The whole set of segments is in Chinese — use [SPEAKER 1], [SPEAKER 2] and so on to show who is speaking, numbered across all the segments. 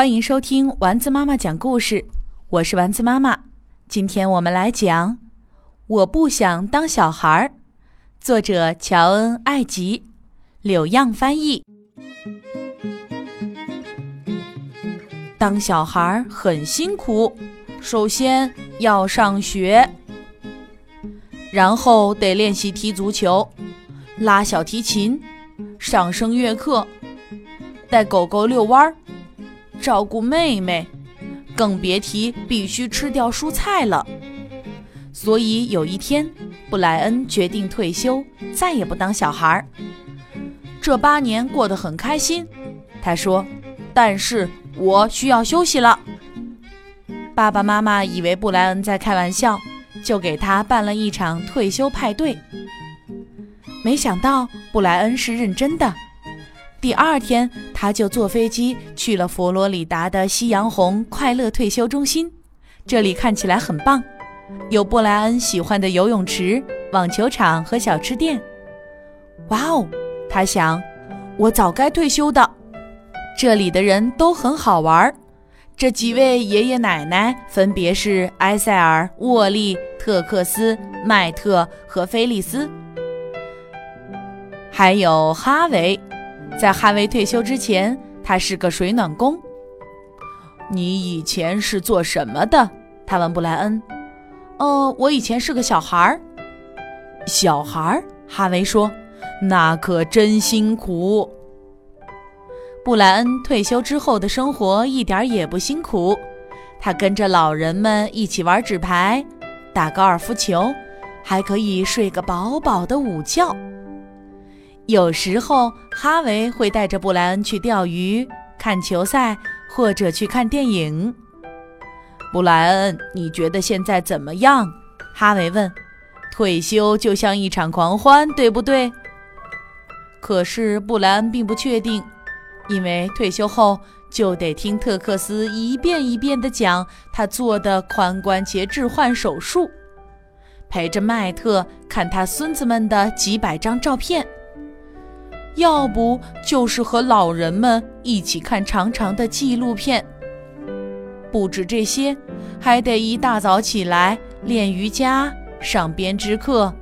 [SPEAKER 1] 欢迎收听丸子妈妈讲故事，我是丸子妈妈。今天我们来讲《我不想当小孩儿》，作者乔恩·艾吉，柳样翻译。当小孩很辛苦，首先要上学，然后得练习踢足球、拉小提琴、上声乐课、带狗狗遛弯儿。照顾妹妹，更别提必须吃掉蔬菜了。所以有一天，布莱恩决定退休，再也不当小孩儿。这八年过得很开心，他说：“但是我需要休息了。”爸爸妈妈以为布莱恩在开玩笑，就给他办了一场退休派对。没想到布莱恩是认真的。第二天，他就坐飞机去了佛罗里达的夕阳红快乐退休中心。这里看起来很棒，有布莱恩喜欢的游泳池、网球场和小吃店。哇哦，他想，我早该退休的。这里的人都很好玩儿。这几位爷爷奶奶分别是埃塞尔、沃利、特克斯、麦特和菲利斯，还有哈维。在哈维退休之前，他是个水暖工。你以前是做什么的？他问布莱恩。哦，我以前是个小孩儿。小孩儿？哈维说。那可真辛苦。布莱恩退休之后的生活一点也不辛苦。他跟着老人们一起玩纸牌、打高尔夫球，还可以睡个饱饱的午觉。有时候，哈维会带着布莱恩去钓鱼、看球赛，或者去看电影。布莱恩，你觉得现在怎么样？哈维问。退休就像一场狂欢，对不对？可是布莱恩并不确定，因为退休后就得听特克斯一遍一遍地讲他做的髋关节置换手术，陪着麦特看他孙子们的几百张照片。要不就是和老人们一起看长长的纪录片。不止这些，还得一大早起来练瑜伽、上编织课，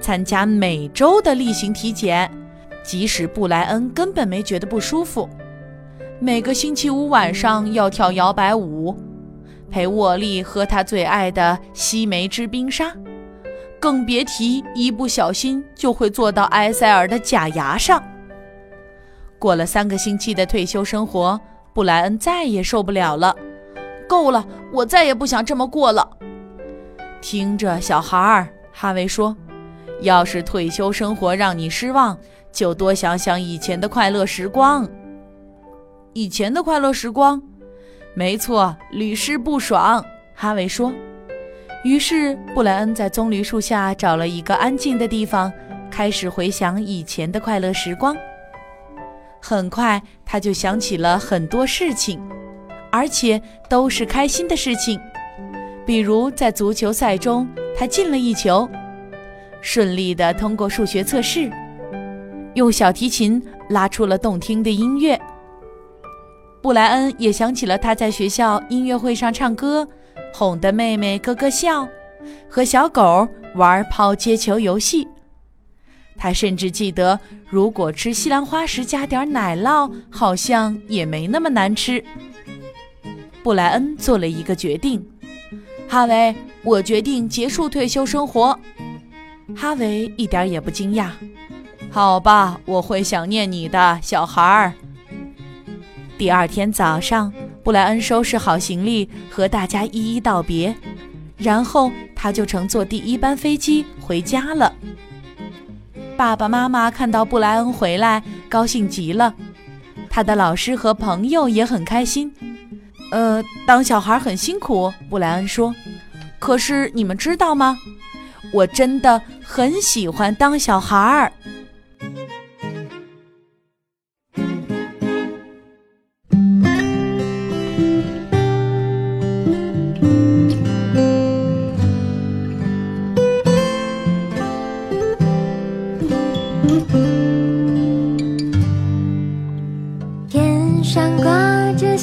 [SPEAKER 1] 参加每周的例行体检。即使布莱恩根本没觉得不舒服。每个星期五晚上要跳摇摆舞，陪沃利喝他最爱的西梅汁冰沙。更别提一不小心就会坐到埃塞尔的假牙上。过了三个星期的退休生活，布莱恩再也受不了了。够了，我再也不想这么过了。听着，小孩儿，哈维说：“要是退休生活让你失望，就多想想以前的快乐时光。”以前的快乐时光，没错，屡试不爽。哈维说。于是，布莱恩在棕榈树下找了一个安静的地方，开始回想以前的快乐时光。很快，他就想起了很多事情，而且都是开心的事情。比如，在足球赛中，他进了一球，顺利地通过数学测试，用小提琴拉出了动听的音乐。布莱恩也想起了他在学校音乐会上唱歌。哄得妹妹咯咯笑，和小狗玩抛接球游戏。他甚至记得，如果吃西兰花时加点奶酪，好像也没那么难吃。布莱恩做了一个决定：“哈维，我决定结束退休生活。”哈维一点也不惊讶。“好吧，我会想念你的，小孩儿。”第二天早上。布莱恩收拾好行李，和大家一一道别，然后他就乘坐第一班飞机回家了。爸爸妈妈看到布莱恩回来，高兴极了。他的老师和朋友也很开心。呃，当小孩很辛苦，布莱恩说。可是你们知道吗？我真的很喜欢当小孩儿。